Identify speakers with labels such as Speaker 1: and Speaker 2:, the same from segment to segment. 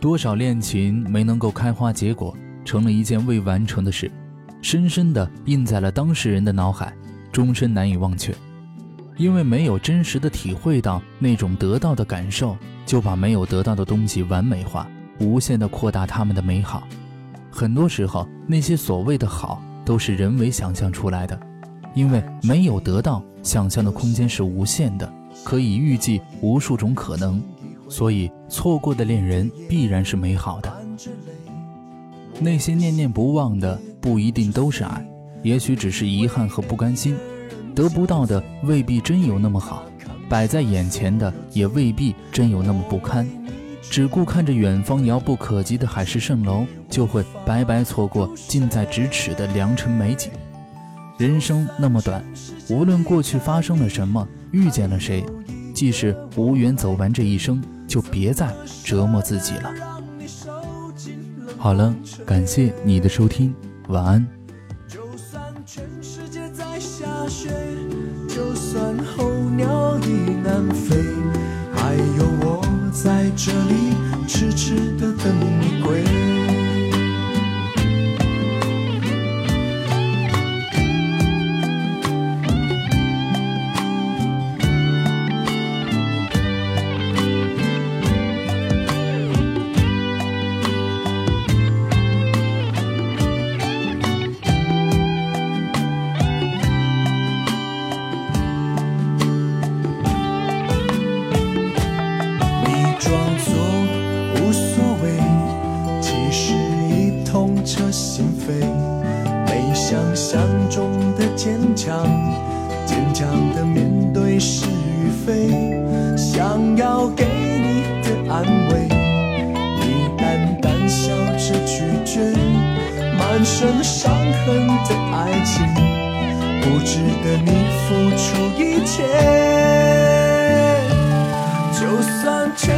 Speaker 1: 多少恋情没能够开花结果，成了一件未完成的事，深深地印在了当事人的脑海，终身难以忘却。因为没有真实的体会到那种得到的感受，就把没有得到的东西完美化，无限地扩大他们的美好。很多时候，那些所谓的好，都是人为想象出来的。因为没有得到，想象的空间是无限的，可以预计无数种可能。所以，错过的恋人必然是美好的。那些念念不忘的，不一定都是爱，也许只是遗憾和不甘心。得不到的未必真有那么好，摆在眼前的也未必真有那么不堪。只顾看着远方遥不可及的海市蜃楼，就会白白错过近在咫尺的良辰美景。人生那么短，无论过去发生了什么，遇见了谁，即使无缘走完这一生，就别再折磨自己了。好了，感谢你的收听，晚安。
Speaker 2: 候鸟已南飞，装作无所谓，其实已痛彻心扉。没想象中的坚强坚强的面对是与非，想要给你的安慰，你淡淡笑着拒绝，满身伤痕的爱情，不值得你付出一切。就算全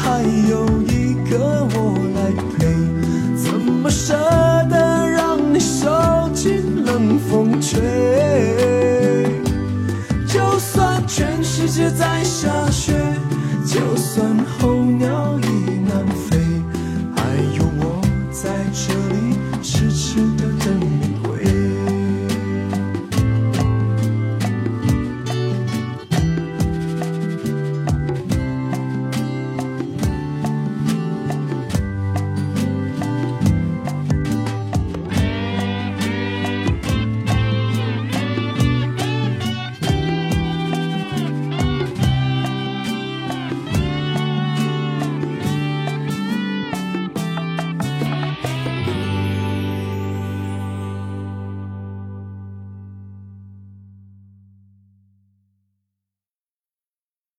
Speaker 2: 还有一个